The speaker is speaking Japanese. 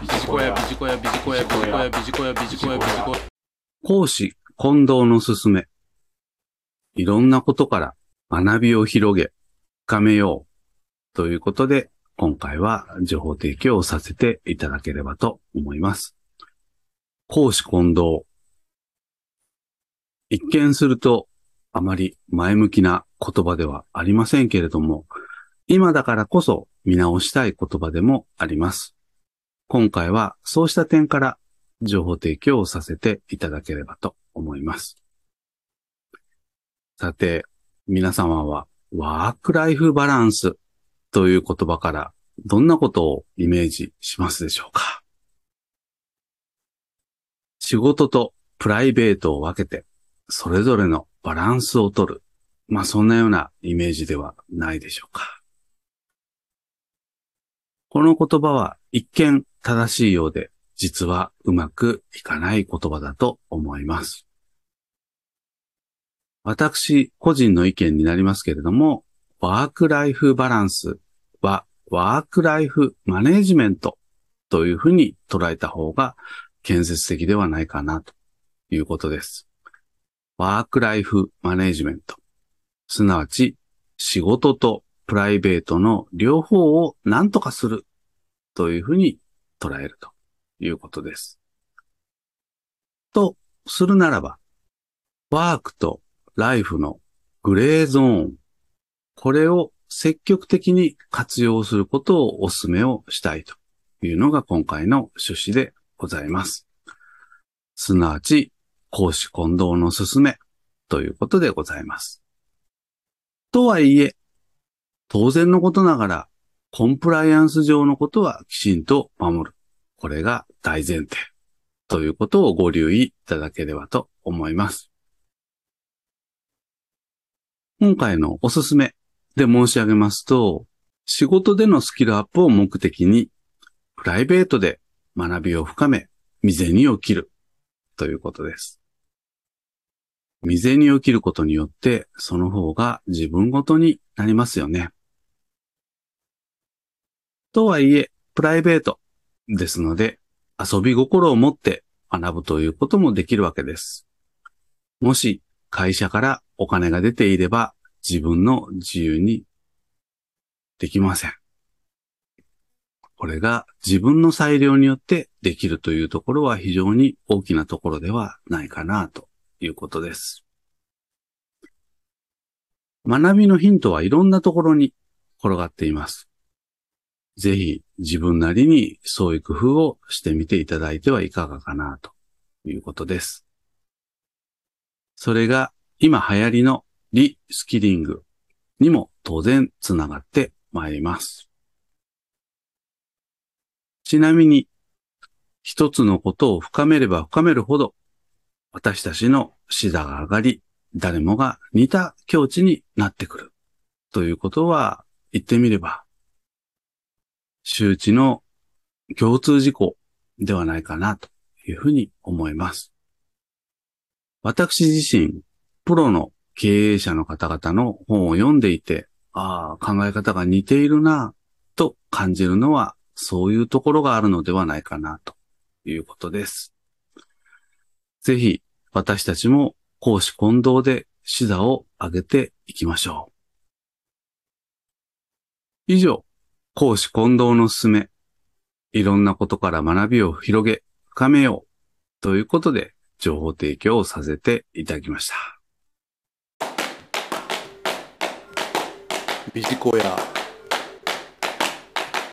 ビジコヤ、ビジコヤ、ビジコヤ、ビジコヤ、ビジコヤ、ビジコヤ、ビジコヤ。講師、近藤のすすめ。いろんなことから学びを広げ、深めよう。ということで、今回は情報提供をさせていただければと思います。講師近藤。一見するとあまり前向きな言葉ではありませんけれども、今だからこそ見直したい言葉でもあります。今回はそうした点から情報提供をさせていただければと思います。さて、皆様はワークライフバランスという言葉からどんなことをイメージしますでしょうか？仕事とプライベートを分けてそれぞれのバランスをとる。まあそんなようなイメージではないでしょうか。この言葉は一見正しいようで、実はうまくいかない言葉だと思います。私個人の意見になりますけれども、ワークライフバランスはワークライフマネジメントというふうに捉えた方が建設的ではないかなということです。ワークライフマネジメント。すなわち仕事とプライベートの両方を何とかするというふうに捉えるということです。とするならば、ワークとライフのグレーゾーン、これを積極的に活用することをお勧めをしたいというのが今回の趣旨でございます。すなわち、講師混同の勧めということでございます。とはいえ、当然のことながら、コンプライアンス上のことはきちんと守る。これが大前提。ということをご留意いただければと思います。今回のおすすめで申し上げますと、仕事でのスキルアップを目的に、プライベートで学びを深め、未然を切るということです。未然を切ることによって、その方が自分ごとになりますよね。とはいえ、プライベートですので、遊び心を持って学ぶということもできるわけです。もし会社からお金が出ていれば自分の自由にできません。これが自分の裁量によってできるというところは非常に大きなところではないかなということです。学びのヒントはいろんなところに転がっています。ぜひ自分なりにそういう工夫をしてみていただいてはいかがかなということです。それが今流行りのリスキリングにも当然つながってまいります。ちなみに一つのことを深めれば深めるほど私たちの視座が上がり誰もが似た境地になってくるということは言ってみれば周知の共通事項ではないかなというふうに思います。私自身、プロの経営者の方々の本を読んでいて、ああ、考え方が似ているなと感じるのは、そういうところがあるのではないかなということです。ぜひ、私たちも講師混同で視座を上げていきましょう。以上、講師混同のすすめ、いろんなことから学びを広げ、深めようということで情報提供をさせていただきました。ビジコヤ、